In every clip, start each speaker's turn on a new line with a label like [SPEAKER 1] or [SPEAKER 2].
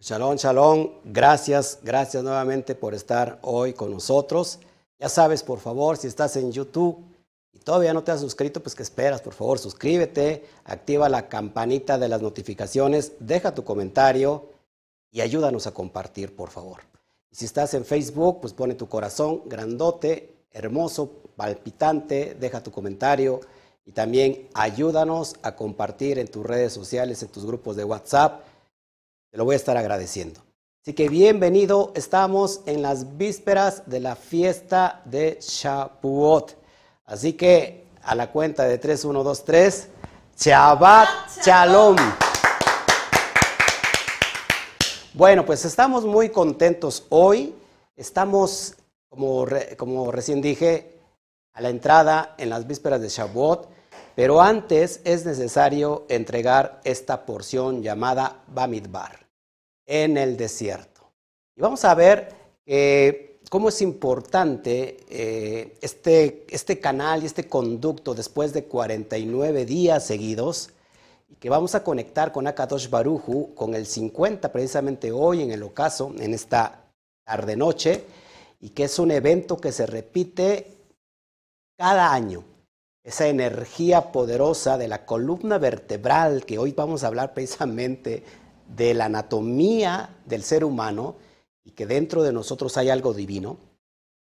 [SPEAKER 1] Shalom, shalom. Gracias, gracias nuevamente por estar hoy con nosotros. Ya sabes, por favor, si estás en YouTube y todavía no te has suscrito, pues que esperas, por favor, suscríbete, activa la campanita de las notificaciones, deja tu comentario y ayúdanos a compartir, por favor. Si estás en Facebook, pues pone tu corazón grandote, hermoso, palpitante, deja tu comentario y también ayúdanos a compartir en tus redes sociales, en tus grupos de WhatsApp. Te lo voy a estar agradeciendo. Así que bienvenido, estamos en las vísperas de la fiesta de Shavuot. Así que a la cuenta de 3, 1, 2, 3, Shabbat Shalom. Bueno, pues estamos muy contentos hoy. Estamos, como, como recién dije, a la entrada en las vísperas de Shavuot. Pero antes es necesario entregar esta porción llamada Bamidbar en el desierto. Y vamos a ver cómo es importante eh, este, este canal y este conducto después de 49 días seguidos y que vamos a conectar con Akadosh Baruju con el 50 precisamente hoy en el ocaso, en esta tarde-noche, y que es un evento que se repite cada año esa energía poderosa de la columna vertebral, que hoy vamos a hablar precisamente de la anatomía del ser humano y que dentro de nosotros hay algo divino,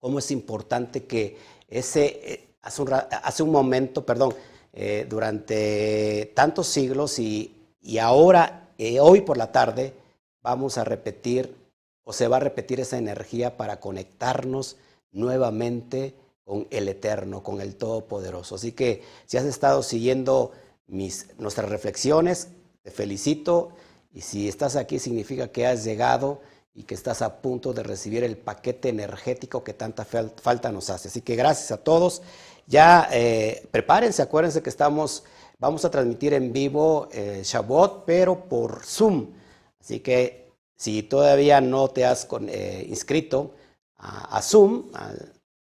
[SPEAKER 1] cómo es importante que ese, eh, hace un, momento, perdón, eh, durante tantos siglos y, ahora, eh, hoy por la tarde, vamos a repetir o se va a repetir esa energía para conectarnos nuevamente con el Eterno, con el Todopoderoso. Así que si has estado siguiendo mis, nuestras reflexiones, te felicito y si estás aquí significa que has llegado y que estás a punto de recibir el paquete energético que tanta falta nos hace. Así que gracias a todos. Ya eh, prepárense, acuérdense que estamos, vamos a transmitir en vivo eh, Shabbat, pero por Zoom. Así que si todavía no te has eh, inscrito a, a Zoom,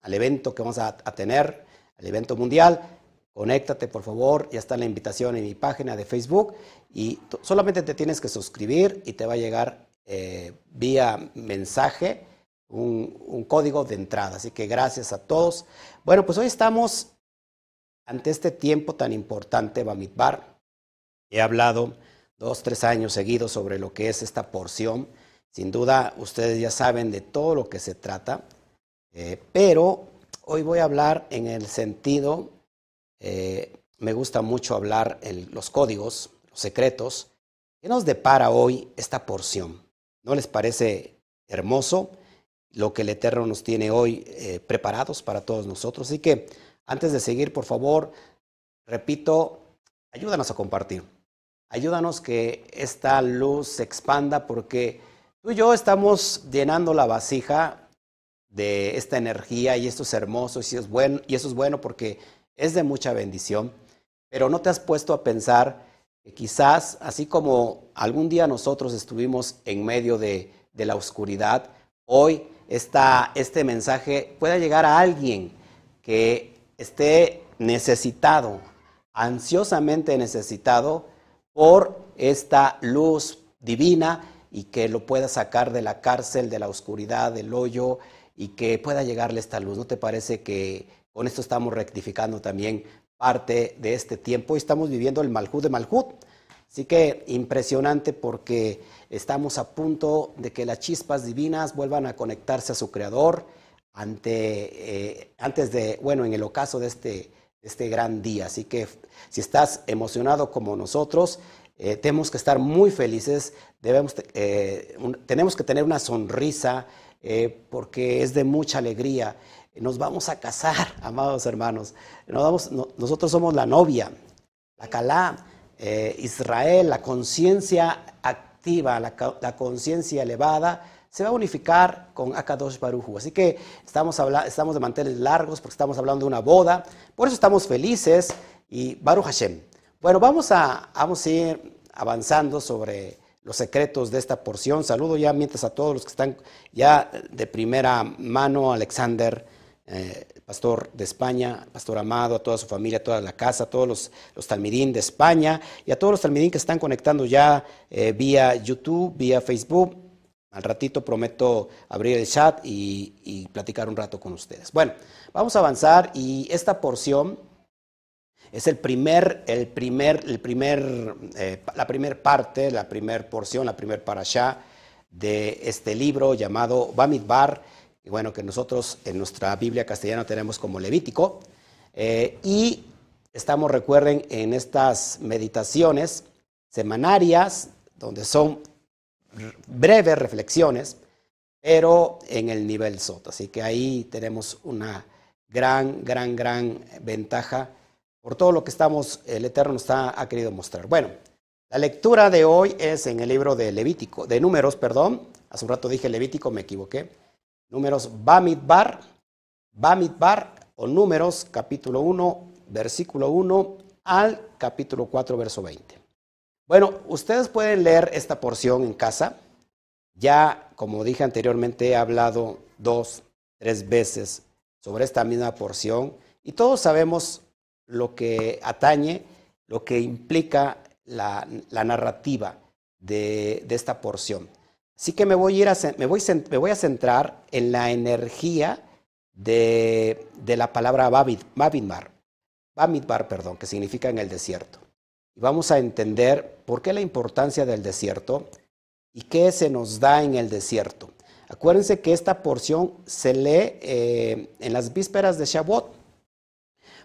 [SPEAKER 1] al evento que vamos a, tener, al evento mundial. Conéctate, por favor. Ya está la invitación en mi página de Facebook. Y solamente te tienes que suscribir y te va a llegar eh, vía mensaje un, código de entrada. Así que gracias a todos. Bueno, pues hoy estamos ante este tiempo tan importante, Bamidbar. He hablado dos, tres años seguidos sobre lo que es esta porción. Sin duda, ustedes ya saben de todo lo que se trata. Eh, pero hoy voy a hablar en el sentido, eh, me gusta mucho hablar en los códigos, los secretos. ¿Qué nos depara hoy esta porción? ¿No les parece hermoso lo que el Eterno nos tiene hoy eh, preparados para todos nosotros? Así que antes de seguir, por favor, repito, ayúdanos a compartir. Ayúdanos que esta luz se expanda porque tú y yo estamos llenando la vasija de esta energía y esto es hermoso y, es bueno, y eso es bueno porque es de mucha bendición, pero no te has puesto a pensar que quizás, así como algún día nosotros estuvimos en medio de, la oscuridad, hoy este mensaje pueda llegar a alguien que esté necesitado, ansiosamente necesitado por esta luz divina y que lo pueda sacar de la cárcel, de la oscuridad, del hoyo, y que pueda llegarle esta luz. ¿No te parece que con esto estamos rectificando también parte de este tiempo y estamos viviendo el Malhut de Malhut? Así que impresionante porque estamos a punto de que las chispas divinas vuelvan a conectarse a su creador ante, eh, antes de, bueno, en el ocaso de este, este gran día. Así que si estás emocionado como nosotros, eh, tenemos que estar muy felices, debemos, eh, tenemos que tener una sonrisa eh, porque es de mucha alegría. Nos vamos a casar, amados hermanos. nosotros somos la novia, la Calá, eh, Israel, la conciencia activa, la, conciencia elevada, se va a unificar con Akadosh Baruju. Así que estamos, estamos de manteles largos porque estamos hablando de una boda. Por eso estamos felices y Baruch Hashem. Bueno, vamos a, vamos a ir avanzando sobre los secretos de esta porción. Saludo ya mientras a todos los que están ya de primera mano, Alexander, eh, pastor de España, pastor Amado, a toda su familia, a toda la casa, a todos los, los talmidín de España y a todos los talmidín que están conectando ya eh, vía YouTube, vía Facebook. Al ratito prometo abrir el chat y, platicar un rato con ustedes. Bueno, vamos a avanzar y esta porción es el primer, el primer, el primer, eh, la primera parte, la primera porción, la primera parasha de este libro llamado Bamidbar y bueno, que nosotros en nuestra Biblia castellana tenemos como Levítico. Eh, y estamos, recuerden, en estas meditaciones semanarias, donde son breves reflexiones, pero en el nivel SOT. Así que ahí tenemos una gran, gran, gran ventaja por todo lo que estamos, el Eterno nos ha querido mostrar. Bueno, la lectura de hoy es en el libro de Levítico, de Números, perdón. Hace un rato dije Levítico, me equivoqué. Números Bamidbar, Bamidbar o Números capítulo 1, versículo 1 al capítulo 4, verso 20. Bueno, ustedes pueden leer esta porción en casa. Ya, como dije anteriormente, he hablado dos, tres veces sobre esta misma porción y todos sabemos lo que atañe, lo que implica la, narrativa de esta porción. Así que me voy a, me voy, a centrar en la energía de, la palabra Babidmar, Bamidbar, perdón, que significa en el desierto. Y vamos a entender por qué la importancia del desierto y qué se nos da en el desierto. Acuérdense que esta porción se lee eh, en las vísperas de Shavuot.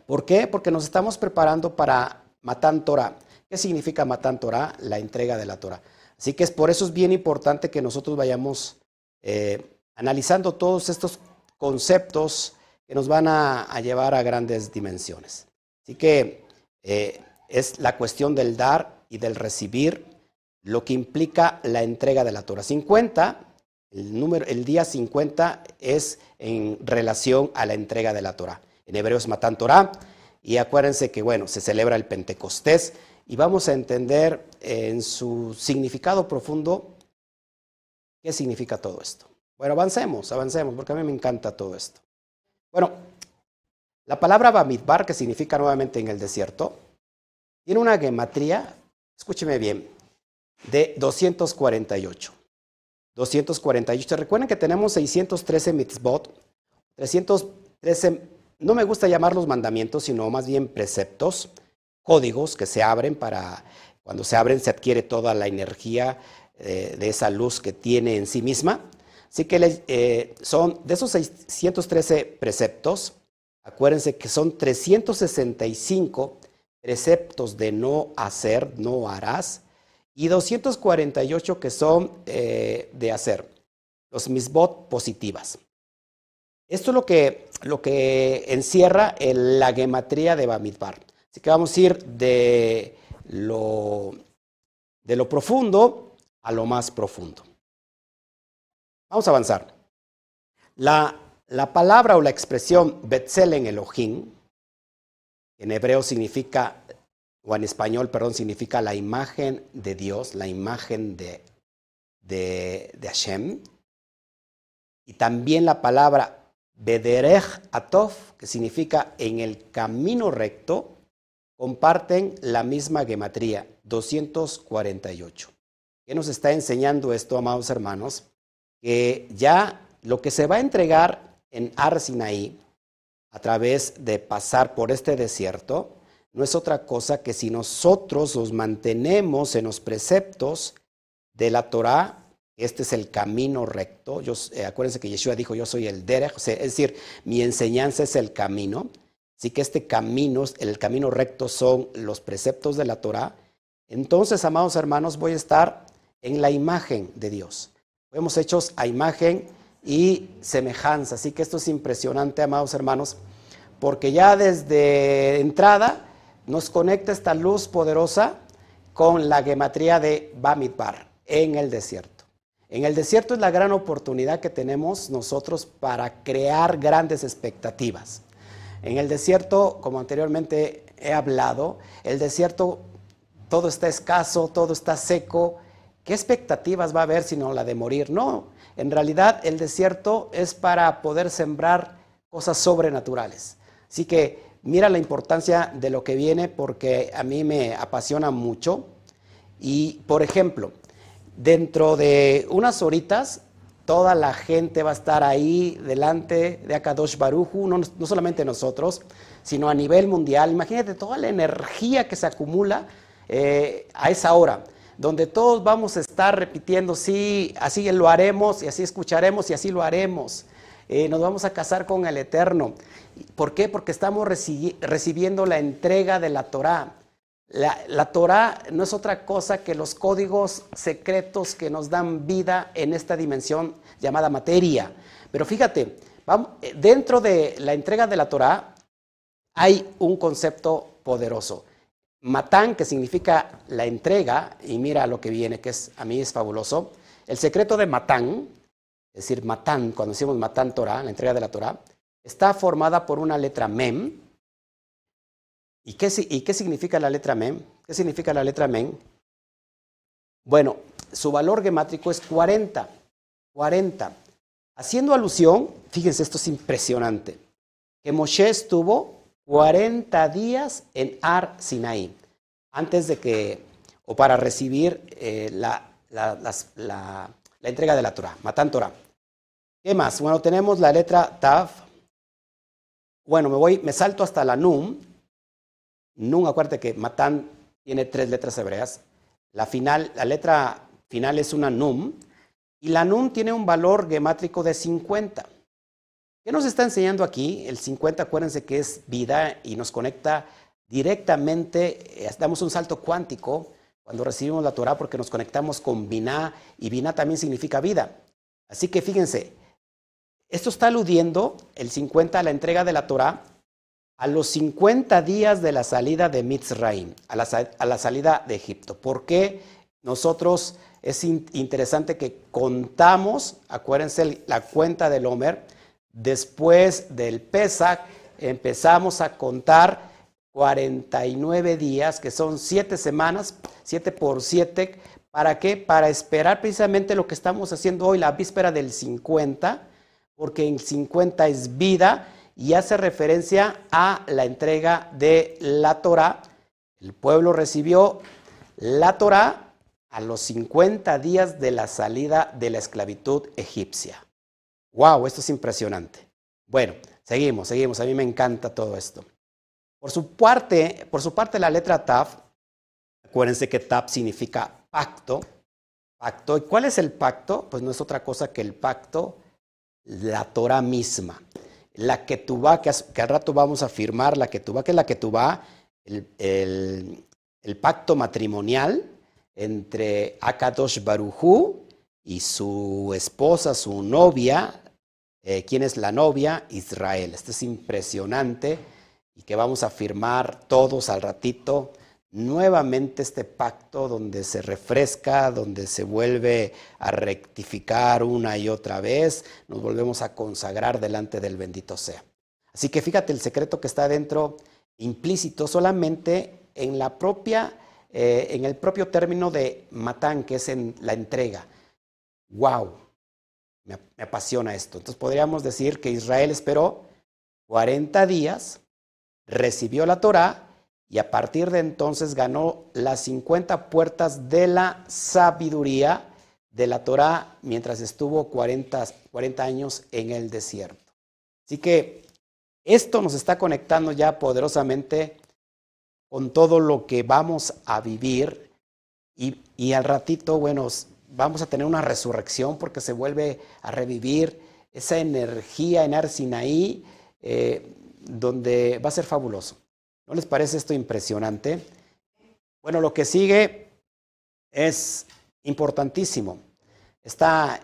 [SPEAKER 1] ¿Por qué? Porque nos estamos preparando para Matan Torah. ¿Qué significa Matan Torah? La entrega de la Torah. Así que es por eso es bien importante que nosotros vayamos eh, analizando todos estos conceptos que nos van a, llevar a grandes dimensiones. Así que eh, es la cuestión del dar y del recibir lo que implica la entrega de la Torah. 50, el, el día 50 es en relación a la entrega de la Torah. En hebreo es Matan Torah. Y acuérdense que, bueno, se celebra el Pentecostés y vamos a entender en su significado profundo qué significa todo esto. Bueno, avancemos, avancemos, porque a mí me encanta todo esto. Bueno, la palabra Bamidbar, que significa nuevamente en el desierto, tiene una gematría, escúcheme bien, de 248. 248. Recuerden que tenemos 613 mitzvot, 313, no me gusta llamarlos mandamientos, sino más bien preceptos códigos que se abren para, cuando se abren se adquiere toda la energía eh, de esa luz que tiene en sí misma. Así que eh, son de esos 613 preceptos, acuérdense que son 365 preceptos de no hacer, no harás, y 248 que son eh, de hacer, los misbot positivas. Esto es lo que, lo que encierra la gematría de Bamidbar. Así que vamos a ir de lo, de lo profundo a lo más profundo. Vamos a avanzar. La, la palabra o la expresión Betzelen Elohim, en hebreo significa, o en español, perdón, significa la imagen de Dios, la imagen de, de, de Hashem. Y también la palabra Bederech Atov, que significa en el camino recto, comparten la misma gematría, 248. ¿Qué nos está enseñando esto, amados hermanos? Que ya lo que se va a entregar en Arsinaí a través de pasar por este desierto no es otra cosa que si nosotros nos mantenemos en los preceptos de la Torah, este es el camino recto. Eh, acuérdense que Yeshua dijo, yo soy el derech, es decir, mi enseñanza es el camino. Así que este camino, el camino recto son los preceptos de la Torah. Entonces, amados hermanos, voy a estar en la imagen de Dios. Fuimos hechos a imagen y semejanza. Así que esto es impresionante, amados hermanos, porque ya desde entrada nos conecta esta luz poderosa con la gematría de Bamidbar en el desierto. En el desierto es la gran oportunidad que tenemos nosotros para crear grandes expectativas. En el desierto, como anteriormente he hablado, el desierto todo está escaso, todo está seco. ¿Qué expectativas va a haber sino la de morir? No, en realidad el desierto es para poder sembrar cosas sobrenaturales. Así que mira la importancia de lo que viene porque a mí me apasiona mucho. Y, por ejemplo, dentro de unas horitas, toda la gente va a estar ahí delante de Akadosh Baruju, no, no solamente nosotros, sino a nivel mundial. Imagínate toda la energía que se acumula eh, a esa hora, donde todos vamos a estar repitiendo, sí, así lo haremos, y así escucharemos, y así lo haremos. Eh, nos vamos a casar con el Eterno. ¿Por qué? Porque estamos recibiendo la entrega de la Torah. La, Torah no es otra cosa que los códigos secretos que nos dan vida en esta dimensión llamada materia. Pero fíjate, eh, dentro de la entrega de la Torah hay un concepto poderoso. Matán, que significa la entrega, y mira lo que viene, que es, a mí es fabuloso. El secreto de Matán, es decir, Matán, cuando decimos Matán Torah, la entrega de la Torah, está formada por una letra Mem. ¿Y qué, ¿Y qué significa la letra Mem? ¿Qué significa la letra Mem? Bueno, su valor gemátrico es 40. 40. Haciendo alusión, fíjense, esto es impresionante, que Moshe estuvo 40 días en Ar Sinaí, antes de que, o para recibir eh, la, entrega de la Torah, Matán Torah. ¿Qué más? Bueno, tenemos la letra Tav. Bueno, me voy, me salto hasta la Num. Num, acuérdate que Matán tiene tres letras hebreas. La final, la letra final es una Num. Y la Num tiene un valor gemátrico de 50. ¿Qué nos está enseñando aquí? El 50, acuérdense que es vida y nos conecta directamente, eh, damos un salto cuántico cuando recibimos la Torah porque nos conectamos con Binah y Binah también significa vida. Así que fíjense, esto está aludiendo, el 50, a la entrega de la Torah a los 50 días de la salida de Mitzrayim, a la, salida de Egipto. ¿Por qué nosotros es interesante que contamos, acuérdense la cuenta del Homer, Después del Pesach empezamos a contar 49 días, que son 7 semanas, 7 por 7. ¿Para qué? Para esperar precisamente lo que estamos haciendo hoy, la víspera del 50, porque en 50 es vida y hace referencia a la entrega de la Torah. El pueblo recibió la Torah a los 50 días de la salida de la esclavitud egipcia. Wow, esto es impresionante. Bueno, seguimos, seguimos. A mí me encanta todo esto. Por su parte, por su parte la letra Taf, acuérdense que Taf significa pacto. Pacto. ¿Y cuál es el pacto? Pues no es otra cosa que el pacto, la Torah misma. La que tú va, que, al rato vamos a firmar, la que tú va, que es la que tú va, el, el, pacto matrimonial entre Akadosh Barujú y su esposa, su novia, eh, quién es la novia, Israel. Esto es impresionante y que vamos a firmar todos al ratito nuevamente este pacto donde se refresca, donde se vuelve a rectificar una y otra vez, nos volvemos a consagrar delante del bendito sea. Así que fíjate el secreto que está dentro implícito solamente en la propia, eh, en el propio término de matán, que es en la entrega. Wow, me, apasiona esto. Entonces podríamos decir que Israel esperó 40 días, recibió la Torah y a partir de entonces ganó las 50 puertas de la sabiduría de la Torah mientras estuvo 40, 40 años en el desierto. Así que esto nos está conectando ya poderosamente con todo lo que vamos a vivir y, y al ratito, bueno, vamos a tener una resurrección porque se vuelve a revivir esa energía en Arsinaí, eh, donde va a ser fabuloso. ¿No les parece esto impresionante? Bueno, lo que sigue es importantísimo. Está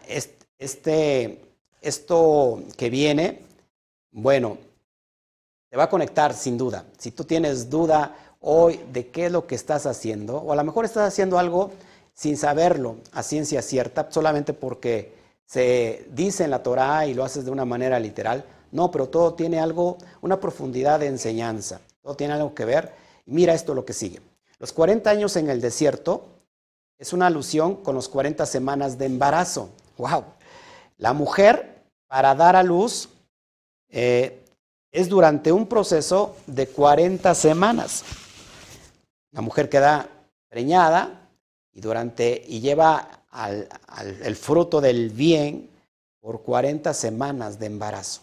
[SPEAKER 1] este, esto que viene, bueno, te va a conectar sin duda. Si tú tienes duda hoy de qué es lo que estás haciendo, o a lo mejor estás haciendo algo sin saberlo a ciencia cierta, solamente porque se dice en la Torah y lo haces de una manera literal. No, pero todo tiene algo, una profundidad de enseñanza, todo tiene algo que ver. mira esto lo que sigue. Los 40 años en el desierto es una alusión con los 40 semanas de embarazo. ¡Wow! La mujer, para dar a luz, eh, es durante un proceso de 40 semanas. La mujer queda preñada y, durante, y lleva el fruto del bien por 40 semanas de embarazo.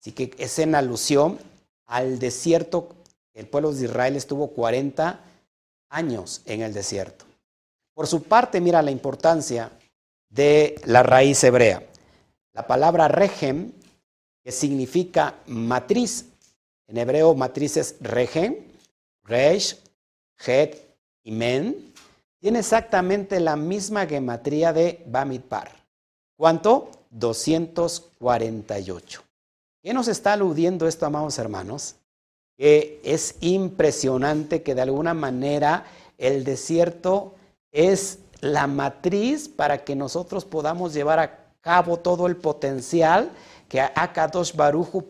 [SPEAKER 1] Así que es en alusión al desierto. El pueblo de Israel estuvo 40 años en el desierto. Por su parte, mira la importancia de la raíz hebrea. La palabra regem, que significa matriz, en hebreo matriz es regem, reish, het y men, tiene exactamente la misma gematría de Bamidbar. ¿Cuánto? 248. ¿Qué nos está aludiendo esto, amados hermanos? Que es impresionante que de alguna manera el desierto es la matriz para que nosotros podamos llevar a cabo todo el potencial que Akadosh Baruju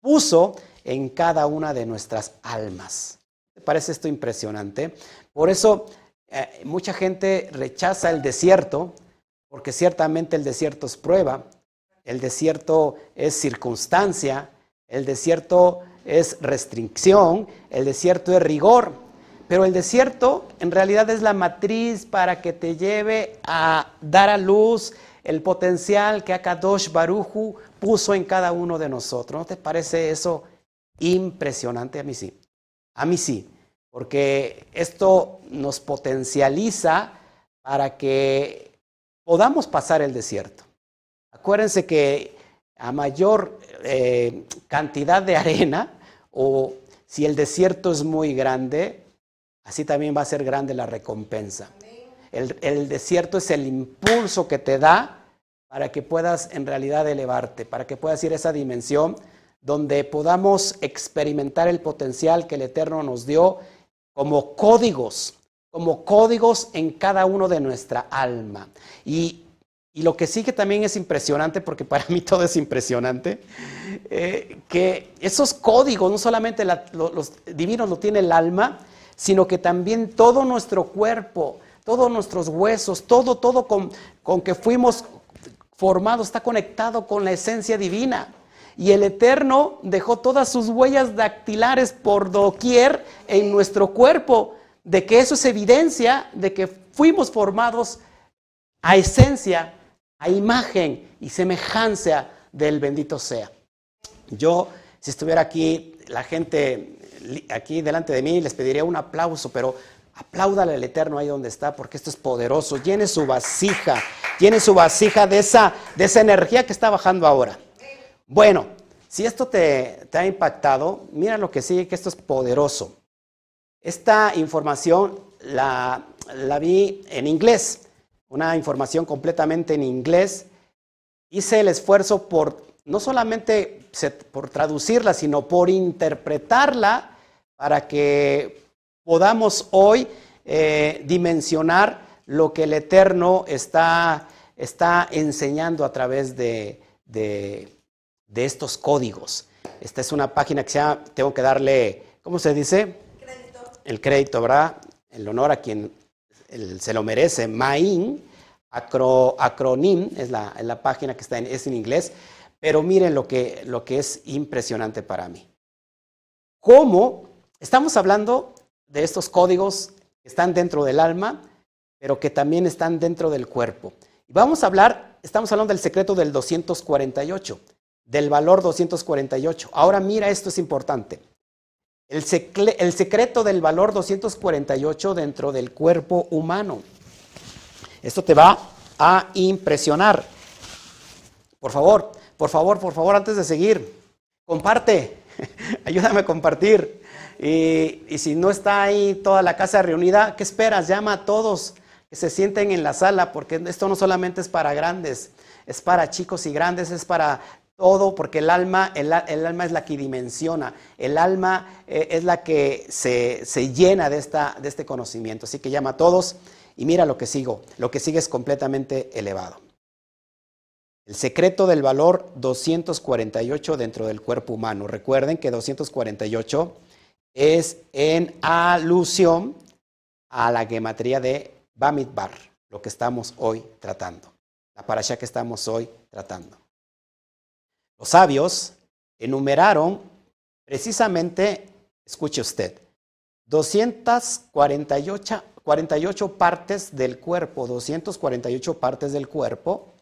[SPEAKER 1] puso en cada una de nuestras almas. ¿Te parece esto impresionante? Por eso eh, mucha gente rechaza el desierto, porque ciertamente el desierto es prueba, el desierto es circunstancia, el desierto es restricción, el desierto es rigor, pero el desierto en realidad es la matriz para que te lleve a dar a luz el potencial que Akadosh Baruju puso en cada uno de nosotros. ¿No te parece eso impresionante? A mí sí. A mí sí porque esto nos potencializa para que podamos pasar el desierto. Acuérdense que a mayor eh, cantidad de arena o si el desierto es muy grande, así también va a ser grande la recompensa. El, el, desierto es el impulso que te da para que puedas en realidad elevarte, para que puedas ir a esa dimensión donde podamos experimentar el potencial que el Eterno nos dio como códigos, como códigos en cada uno de nuestra alma. Y, lo que sí que también es impresionante, porque para mí todo es impresionante, eh, que esos códigos, no solamente los divinos lo tiene el alma, sino que también todo nuestro cuerpo, todos nuestros huesos, todo, todo con, con que fuimos formados está conectado con la esencia divina. Y el Eterno dejó todas sus huellas dactilares por doquier en nuestro cuerpo, de que eso es evidencia de que fuimos formados a esencia, a imagen y semejanza del bendito sea. Yo, si estuviera aquí, la gente aquí delante de mí, les pediría un aplauso, pero apláudale al Eterno ahí donde está, porque esto es poderoso. Llene su vasija, llene su vasija de esa, de esa energía que está bajando ahora. Bueno, si esto te, ha impactado, mira lo que sigue, que esto es poderoso. Esta información la, vi en inglés, una información completamente en inglés. Hice el esfuerzo por no solamente por traducirla, sino por interpretarla para que podamos hoy eh, dimensionar lo que el Eterno está, enseñando a través de, de estos códigos. Esta es una página que se llama, tengo que darle, ¿cómo se dice? Crédito. El crédito, ¿verdad? El honor a quien se lo merece. MAIN, acronym, es la, la, página que está en, es en inglés. Pero miren lo que, lo que es impresionante para mí. ¿Cómo? Estamos hablando de estos códigos que están dentro del alma, pero que también están dentro del cuerpo. Vamos a hablar, estamos hablando del secreto del 248 del valor 248. Ahora mira, esto es importante. El, secreto del valor 248 dentro del cuerpo humano. Esto te va a impresionar. Por favor, por favor, por favor, antes de seguir, comparte, ayúdame a compartir. Y, y, si no está ahí toda la casa reunida, ¿qué esperas? Llama a todos que se sienten en la sala, porque esto no solamente es para grandes, es para chicos y grandes, es para todo, porque el alma, el, alma es la que dimensiona, el alma eh, es la que se, llena de, esta, de este conocimiento. Así que llama a todos y mira lo que sigo, lo que sigue es completamente elevado. El secreto del valor 248 dentro del cuerpo humano. Recuerden que 248 es en alusión a la gematría de Bamidbar, lo que estamos hoy tratando, la parasha que estamos hoy tratando. Los sabios enumeraron precisamente, escuche usted, 248 48 partes del cuerpo, 248 partes del cuerpo,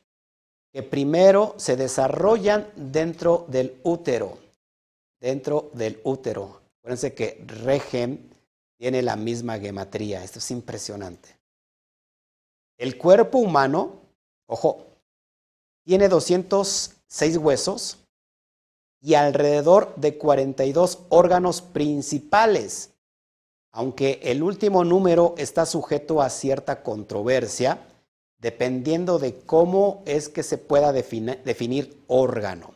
[SPEAKER 1] que primero se desarrollan dentro del útero, dentro del útero. Acuérdense que Regem tiene la misma gematría, esto es impresionante. El cuerpo humano, ojo, tiene 206 huesos y alrededor de 42 órganos principales aunque el último número está sujeto a cierta controversia, dependiendo de cómo es que se pueda definir órgano.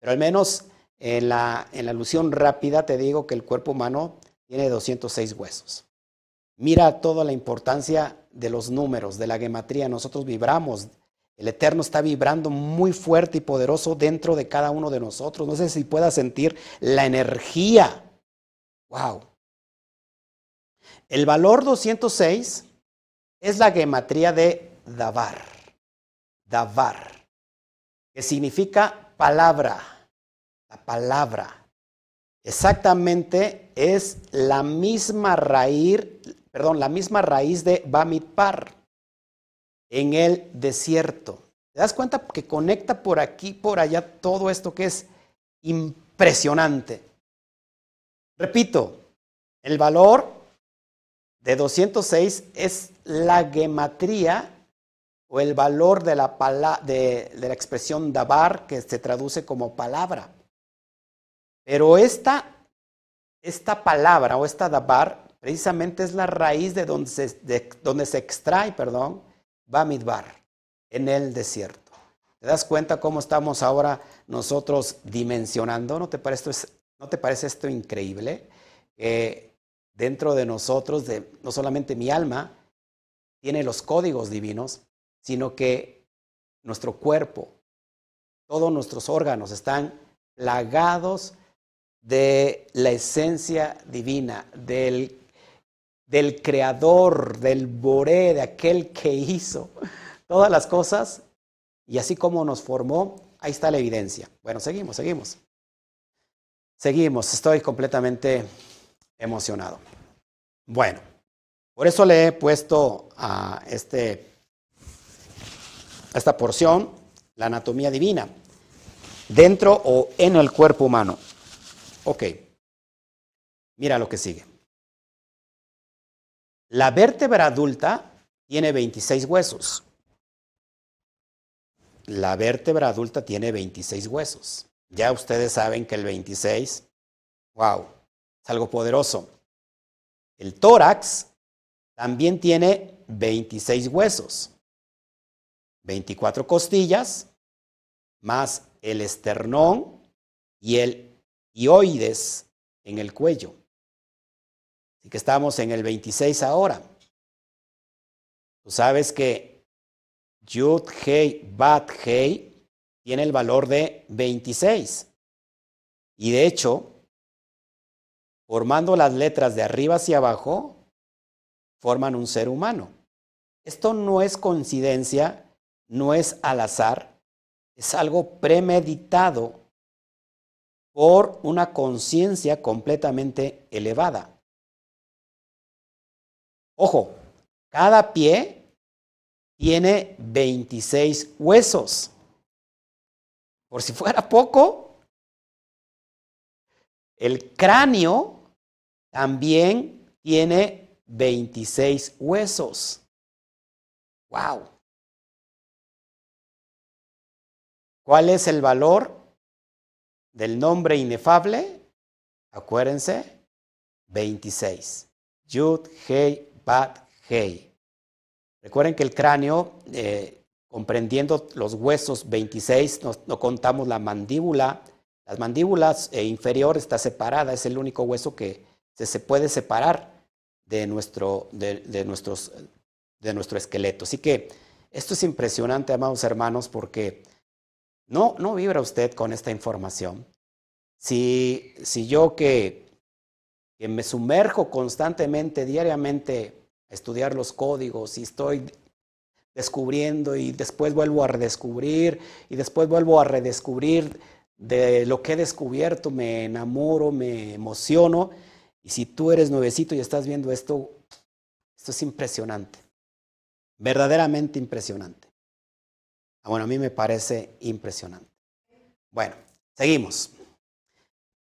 [SPEAKER 1] Pero al menos en la, en la alusión rápida te digo que el cuerpo humano tiene 206 huesos. Mira toda la importancia de los números, de la gematría. Nosotros vibramos. El Eterno está vibrando muy fuerte y poderoso dentro de cada uno de nosotros. No sé si puedas sentir la energía. ¡Wow! El valor 206 es la gematría de Davar. Davar, que significa palabra. La palabra. Exactamente es la misma raíz, perdón, la misma raíz de Bamidbar en el desierto. ¿Te das cuenta que conecta por aquí, por allá todo esto que es impresionante? Repito, el valor de 206 es la gematría o el valor de la, de, la expresión dabar que se traduce como palabra. Pero esta, esta palabra o esta dabar precisamente es la raíz de donde se, donde se extrae, perdón, Bamidbar, en el desierto. ¿Te das cuenta cómo estamos ahora nosotros dimensionando? ¿No te parece, ¿no te parece esto increíble? dentro de nosotros, de, no solamente mi alma, tiene los códigos divinos, sino que nuestro cuerpo, todos nuestros órganos están plagados de la esencia divina, del, del creador, del boré, de aquel que hizo todas las cosas, y así como nos formó, ahí está la evidencia. Bueno, seguimos, seguimos. Seguimos, estoy completamente emocionado. Bueno, por eso le he puesto a, este, esta porción la anatomía divina, dentro o en el cuerpo humano. Ok, mira lo que sigue. La vértebra adulta tiene 26 huesos. La vértebra adulta tiene 26 huesos. Ya ustedes saben que el 26, wow, es algo poderoso. El tórax también tiene 26 huesos, 24 costillas, más el esternón y el ioides en el cuello. Así que estamos en el 26 ahora. Tú sabes que Yud Hei Bat Hei tiene el valor de 26. Y de hecho, formando las letras de arriba hacia abajo, forman un ser humano. Esto no es coincidencia, no es al azar, es algo premeditado por una conciencia completamente elevada. Ojo, cada pie tiene 26 huesos. Por si fuera poco, el cráneo también tiene 26 huesos. ¡Wow! ¿Cuál es el valor del nombre inefable? Acuérdense, 26. Yud, Bat, Hei. Recuerden que el cráneo, eh, comprendiendo los huesos 26, no contamos la mandíbula, las mandíbulas eh, inferior está separada, es el único hueso que se, puede separar de nuestro, de, nuestros, de nuestro esqueleto. Así que esto es impresionante, amados hermanos, porque no, no vibra usted con esta información. Si, si yo que, me sumerjo constantemente, diariamente, a estudiar los códigos y estoy descubriendo y después vuelvo a redescubrir y después vuelvo a redescubrir de lo que he descubierto, me enamoro, me emociono. Y si tú eres nuevecito y estás viendo esto, esto es impresionante, verdaderamente impresionante. Ah, bueno, a mí me parece impresionante. Bueno, seguimos.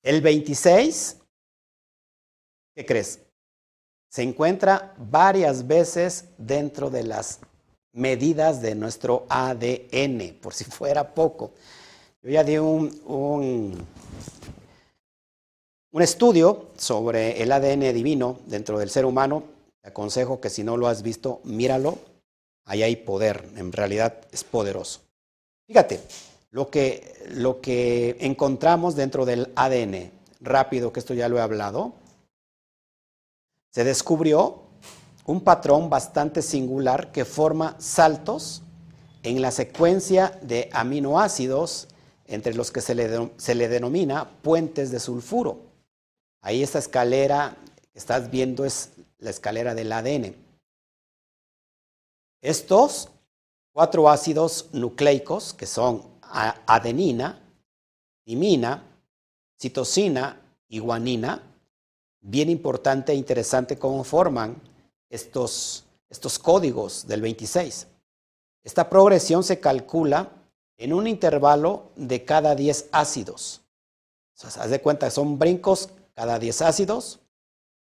[SPEAKER 1] El 26, ¿qué crees? Se encuentra varias veces dentro de las medidas de nuestro ADN, por si fuera poco. Yo ya di un, un, estudio sobre el ADN divino dentro del ser humano. Te aconsejo que si no lo has visto, míralo. Ahí hay poder, en realidad es poderoso. Fíjate, lo que, lo que encontramos dentro del ADN, rápido, que esto ya lo he hablado, se descubrió un patrón bastante singular que forma saltos en la secuencia de aminoácidos entre los que se le, se le denomina puentes de sulfuro. Ahí esta escalera que estás viendo es la escalera del ADN. Estos cuatro ácidos nucleicos, que son adenina, timina, citosina y guanina, bien importante e interesante cómo forman estos, estos códigos del 26. Esta progresión se calcula en un intervalo de cada 10 ácidos. O sea, haz de cuenta, son brincos cada 10 ácidos,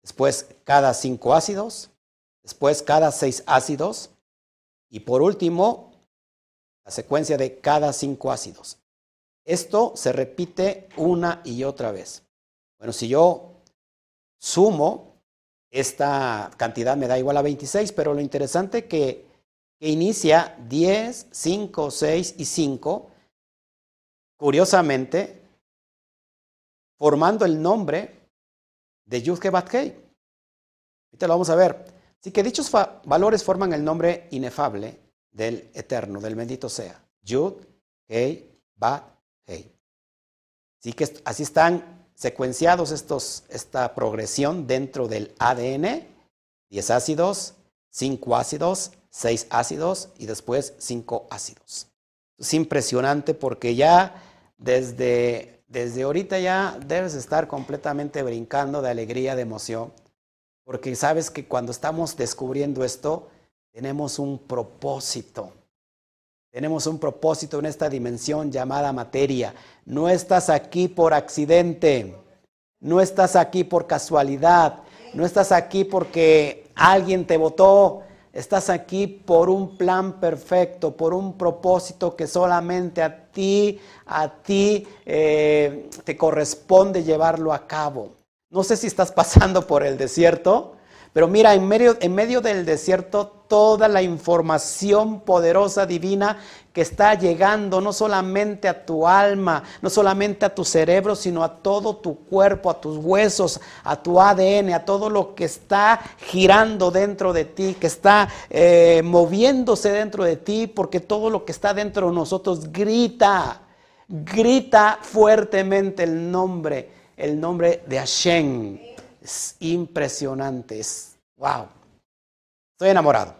[SPEAKER 1] después cada 5 ácidos, después cada 6 ácidos y por último la secuencia de cada 5 ácidos. Esto se repite una y otra vez. Bueno, si yo sumo esta cantidad me da igual a 26, pero lo interesante es que, que inicia 10, 5, 6 y 5, curiosamente, formando el nombre de Yud Batkei. Ahorita lo vamos a ver. Así que dichos valores forman el nombre inefable del Eterno, del bendito sea. Yud, Hei, Bat, Hei. Así que así están secuenciados estos, esta progresión dentro del ADN, 10 ácidos, 5 ácidos, 6 ácidos y después 5 ácidos. Es impresionante porque ya desde, desde ahorita ya debes estar completamente brincando de alegría, de emoción, porque sabes que cuando estamos descubriendo esto, tenemos un propósito. Tenemos un propósito en esta dimensión llamada materia. No estás aquí por accidente. No estás aquí por casualidad. No estás aquí porque alguien te votó. Estás aquí por un plan perfecto, por un propósito que solamente a ti, a ti eh, te corresponde llevarlo a cabo. No sé si estás pasando por el desierto, pero mira, en medio, del desierto, toda la información poderosa divina que está llegando no solamente a tu alma, no solamente a tu cerebro, sino a todo tu cuerpo, a tus huesos, a tu ADN, a todo lo que está girando dentro de ti, que está eh, moviéndose dentro de ti, porque todo lo que está dentro de nosotros grita, grita fuertemente el nombre, el nombre de Hashem. Es impresionante, es wow. Estoy enamorado.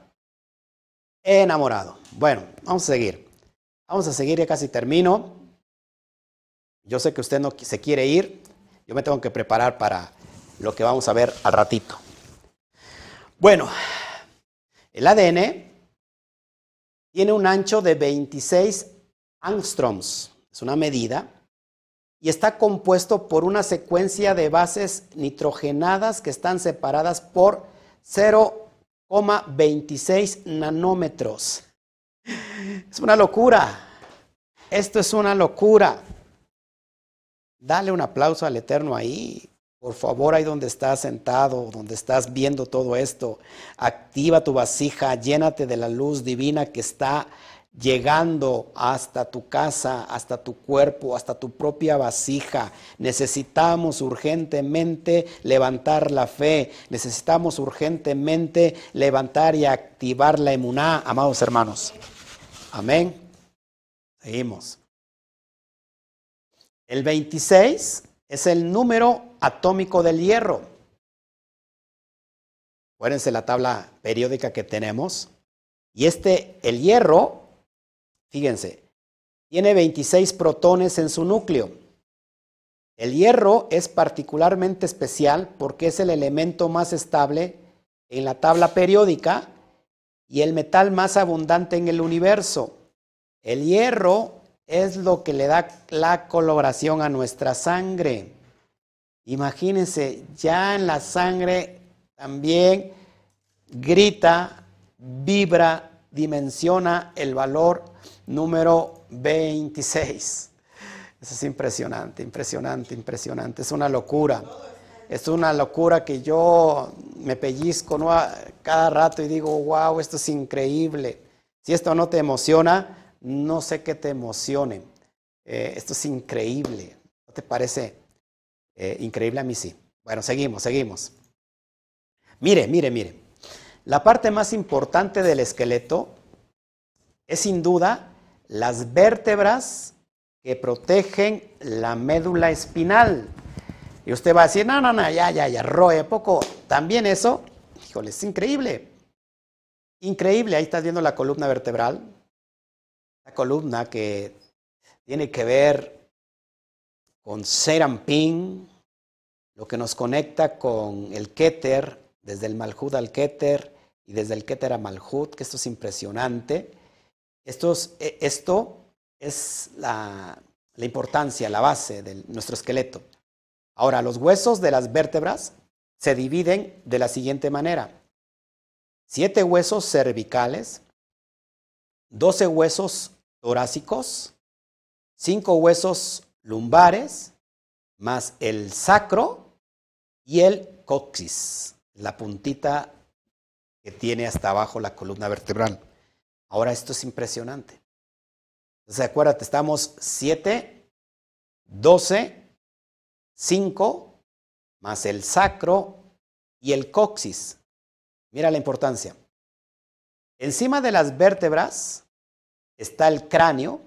[SPEAKER 1] Enamorado. Bueno, vamos a seguir. Vamos a seguir, ya casi termino. Yo sé que usted no se quiere ir. Yo me tengo que preparar para lo que vamos a ver al ratito. Bueno, el ADN tiene un ancho de 26 angstroms. Es una medida y está compuesto por una secuencia de bases nitrogenadas que están separadas por 0,26 nanómetros. Es una locura. Esto es una locura. Dale un aplauso al Eterno ahí. Por favor, ahí donde estás sentado, donde estás viendo todo esto, activa tu vasija, llénate de la luz divina que está llegando hasta tu casa, hasta tu cuerpo, hasta tu propia vasija. Necesitamos urgentemente levantar la fe, necesitamos urgentemente levantar y activar la emuná, amados hermanos. Amén. Seguimos. El 26 es el número atómico del hierro. Acuérdense la tabla periódica que tenemos. Y este, el hierro, Fíjense, tiene 26 protones en su núcleo. El hierro es particularmente especial porque es el elemento más estable en la tabla periódica y el metal más abundante en el universo. El hierro es lo que le da la coloración a nuestra sangre. Imagínense, ya en la sangre también grita, vibra, dimensiona el valor número 26. Eso es impresionante, impresionante, impresionante. Es una locura. Es una locura que yo me pellizco cada rato y digo, wow, esto es increíble. Si esto no te emociona, no sé qué te emocione. Eh, esto es increíble. ¿No te parece eh, increíble? A mí sí. Bueno, seguimos, seguimos. Mire, mire, mire. La parte más importante del esqueleto es sin duda las vértebras que protegen la médula espinal. Y usted va a decir, no, no, no, ya, ya, ya, roe, poco. También eso, híjole, es increíble. Increíble, ahí estás viendo la columna vertebral. La columna que tiene que ver con Serampín, lo que nos conecta con el Keter, desde el Malhut al Keter y desde el Keter a Malhut, que esto es impresionante. Esto es, e, esto es la, la importancia, la base de nuestro esqueleto. Ahora, los huesos de las vértebras se dividen de la siguiente manera. Siete huesos cervicales, doce huesos torácicos, cinco huesos lumbares, más el sacro y el coxis, la puntita que tiene hasta abajo la columna vertebral. Ahora esto es impresionante. Entonces acuérdate, estamos 7, 12, 5 más el sacro y el coxis. Mira la importancia. Encima de las vértebras está el cráneo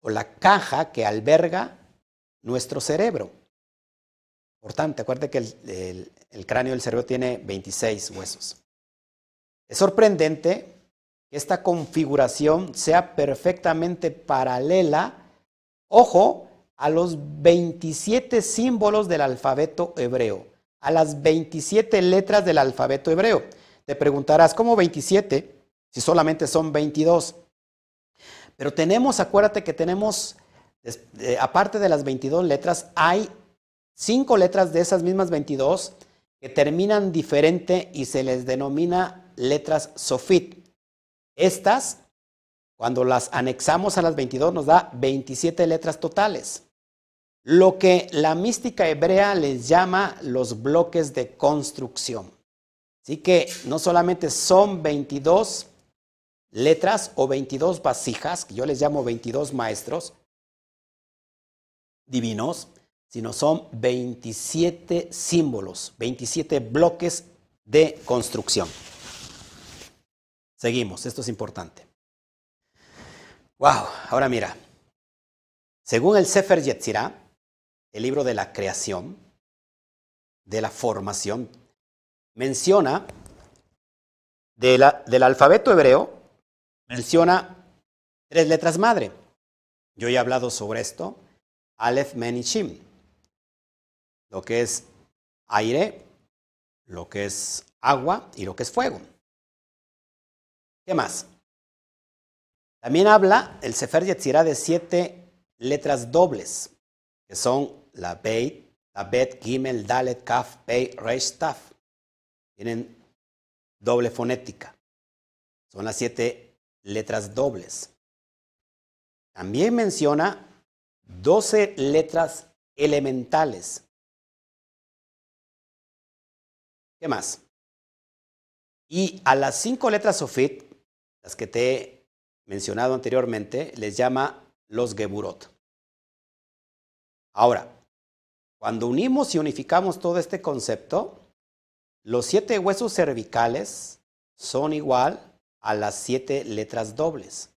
[SPEAKER 1] o la caja que alberga nuestro cerebro. Importante, acuérdate que el, el cráneo del cerebro tiene 26 huesos. Es sorprendente que esta configuración sea perfectamente paralela, ojo, a los 27 símbolos del alfabeto hebreo, a las 27 letras del alfabeto hebreo. Te preguntarás, ¿cómo 27? Si solamente son 22. Pero tenemos, acuérdate que tenemos, eh, aparte de las 22 letras, hay cinco letras de esas mismas 22 que terminan diferente y se les denomina letras sofit. Estas cuando las anexamos a las 22 nos da 27 letras totales. Lo que la mística hebrea les llama los bloques de construcción. Así que no solamente son 22 letras o 22 vasijas, que yo les llamo 22 maestros divinos, sino son 27 símbolos, 27 bloques de construcción. Seguimos, esto es importante. Wow, ahora mira. Según el Sefer Yetzirah, el libro de la creación, de la formación, menciona del alfabeto hebreo, menciona tres letras madre. Yo he hablado sobre esto, Aleph, Men y Shim, lo que es aire, lo que es agua y lo que es fuego. ¿Qué más? También habla el Sefer Yetzirah de siete letras dobles, que son la Beit, la Bet, Gimel, Dalet, Kaf, Pei, Reish, Taf. Tienen doble fonética. Son las siete letras dobles. También menciona doce letras elementales. ¿Qué más? Y a las cinco letras sofit, las que te he mencionado anteriormente, les llama los Geburot. Ahora, cuando unimos y unificamos todo este concepto, los siete huesos cervicales son igual a las siete letras dobles.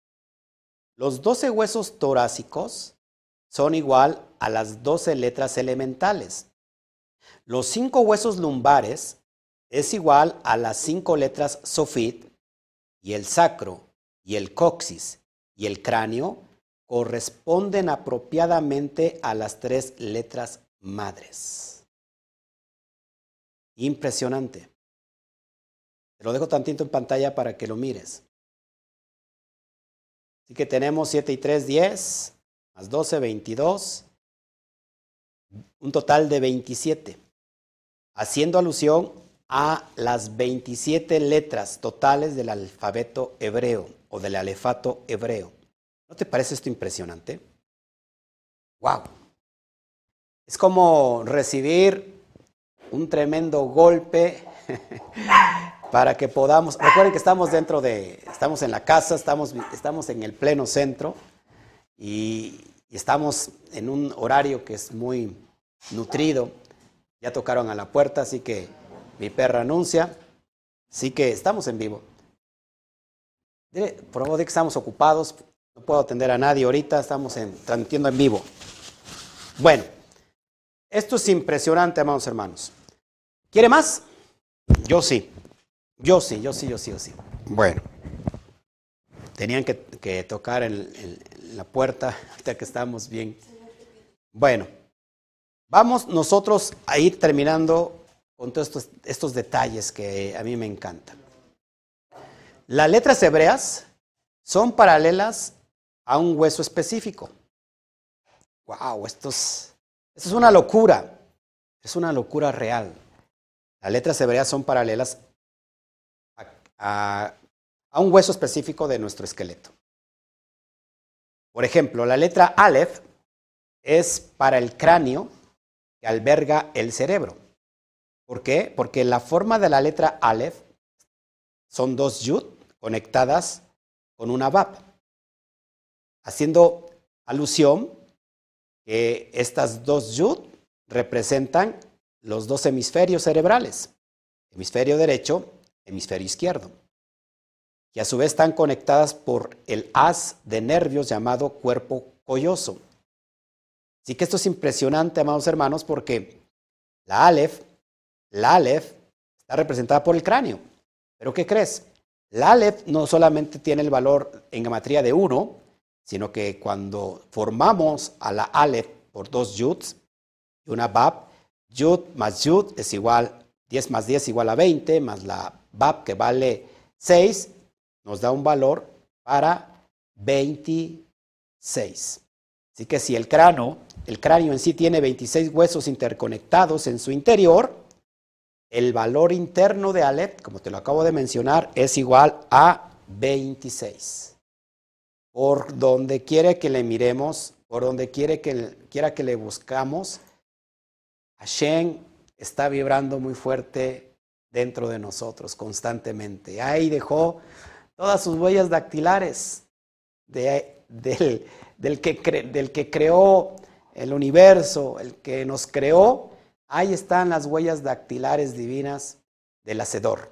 [SPEAKER 1] Los doce huesos torácicos son igual a las doce letras elementales. Los cinco huesos lumbares es igual a las cinco letras sofit y el sacro y el coxis y el cráneo corresponden apropiadamente a las tres letras madres. Impresionante. Te lo dejo tantito en pantalla para que lo mires. Así que tenemos 7 y 3, 10, más 12, 22, un total de 27, haciendo alusión a las 27 letras totales del alfabeto hebreo o del alefato hebreo. ¿No te parece esto impresionante? ¡Wow! Es como recibir un tremendo golpe para que podamos. Recuerden que estamos dentro de. Estamos en la casa, estamos, estamos en el pleno centro y, y estamos en un horario que es muy nutrido. Ya tocaron a la puerta, así que mi perra anuncia. Así que estamos en vivo. Por favor, de que estamos ocupados. No puedo atender a nadie ahorita, estamos en, transmitiendo en vivo. Bueno, esto es impresionante, amados hermanos. ¿Quiere más? Yo sí. Yo sí, yo sí, yo sí, yo sí. Bueno, tenían que, tocar en, la puerta, ahorita que estamos bien. Bueno, vamos nosotros a ir terminando con todos estos, estos detalles que a mí me encantan. Las letras hebreas son paralelas a un hueso específico. ¡Wow! Esto es, esto es una locura. Es una locura real. Las letras hebreas son paralelas a, a, un hueso específico de nuestro esqueleto. Por ejemplo, la letra Aleph es para el cráneo que alberga el cerebro. ¿Por qué? Porque la forma de la letra Aleph son dos yud conectadas con una bab haciendo alusión que estas dos yud representan los dos hemisferios cerebrales, hemisferio derecho, hemisferio izquierdo, que a su vez están conectadas por el haz de nervios llamado cuerpo colloso. Así que esto es impresionante, amados hermanos, porque la Aleph, la Aleph está representada por el cráneo. Pero ¿qué crees? La Aleph no solamente tiene el valor en geometría de 1, sino que cuando formamos a la Aleph por dos yuds y una bab, yud más yud es igual, 10 más 10 igual a 20, más la bab que vale 6, nos da un valor para 26. Así que si el cráneo, el cráneo en sí tiene 26 huesos interconectados en su interior, el valor interno de Aleph, como te lo acabo de mencionar, es igual a 26 por donde quiere que le miremos, por donde quiere que, quiera que le buscamos, Hashem está vibrando muy fuerte dentro de nosotros constantemente. Ahí dejó todas sus huellas dactilares del, que del que creó el universo, el que nos creó. Ahí están las huellas dactilares divinas del Hacedor.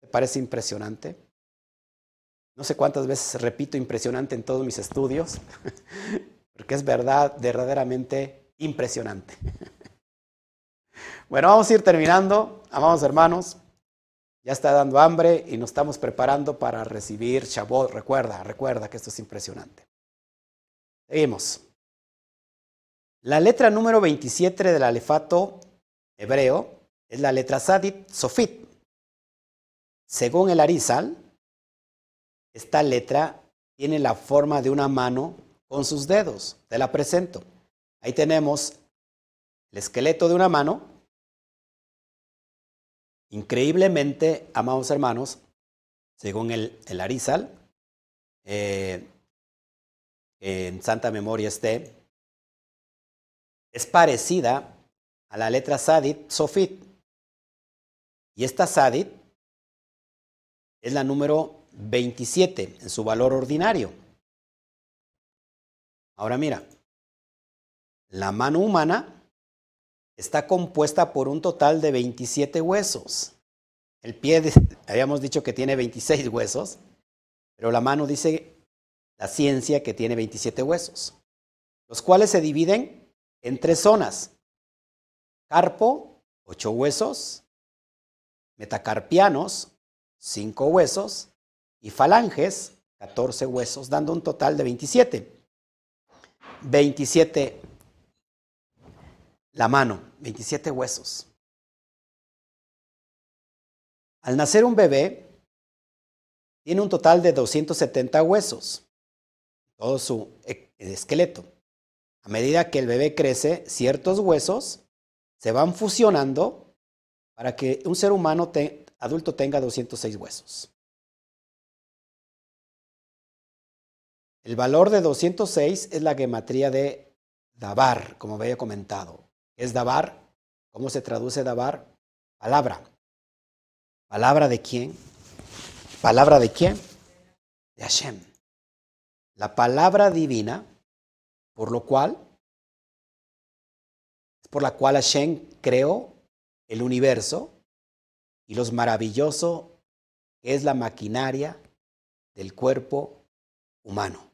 [SPEAKER 1] ¿Te parece impresionante? No sé cuántas veces repito impresionante en todos mis estudios, porque es verdad, verdaderamente impresionante. Bueno, vamos a ir terminando, amados hermanos. Ya está dando hambre y nos estamos preparando para recibir Shabbat. Recuerda, recuerda que esto es impresionante. Seguimos. La letra número 27 del alefato hebreo es la letra Sadit Sofit. Según el Arizal, esta letra tiene la forma de una mano con sus dedos. Te la presento. Ahí tenemos el esqueleto de una mano. Increíblemente, amados hermanos, según el, Arizal, eh, en santa memoria esté, es parecida a la letra Sadit Sofit. Y esta Sadit es la número 27 en su valor ordinario. Ahora mira, la mano humana está compuesta por un total de 27 huesos. El pie, habíamos dicho que tiene 26 huesos, pero la mano dice la ciencia que tiene 27 huesos, los cuales se dividen en tres zonas. Carpo, 8 huesos, metacarpianos, 5 huesos, y falanges, 14 huesos, dando un total de 27. 27 la mano, 27 huesos. Al nacer un bebé, tiene un total de 270 huesos, todo su e, esqueleto. A medida que el bebé crece, ciertos huesos se van fusionando para que un ser humano adulto tenga 206 huesos. El valor de 206 es la gematría de Dabar, como había comentado. ¿Es Dabar? ¿Cómo se traduce Dabar? Palabra. ¿Palabra de quién? ¿Palabra de quién? De Hashem. La palabra divina, por lo cual, por la cual Hashem creó el universo y lo maravilloso es la maquinaria del cuerpo humano.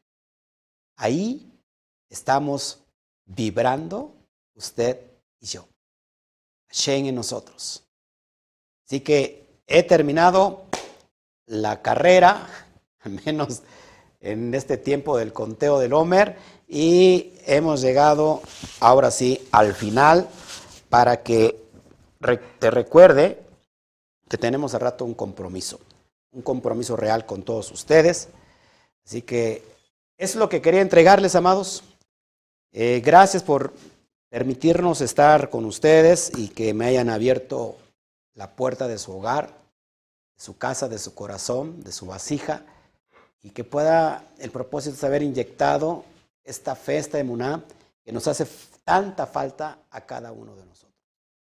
[SPEAKER 1] Ahí estamos vibrando usted y yo. Hashem en nosotros. Así que he terminado la carrera, al menos en este tiempo del conteo del Homer, y hemos llegado ahora sí al final para que te recuerde que tenemos a rato un compromiso, un compromiso real con todos ustedes. Así que es lo que quería entregarles, amados. Eh, gracias por permitirnos estar con ustedes y que me hayan abierto la puerta de su hogar, su casa, de su corazón, de su vasija, y que pueda el propósito de haber inyectado esta fe, esta emuná, que nos hace tanta falta a cada uno de nosotros.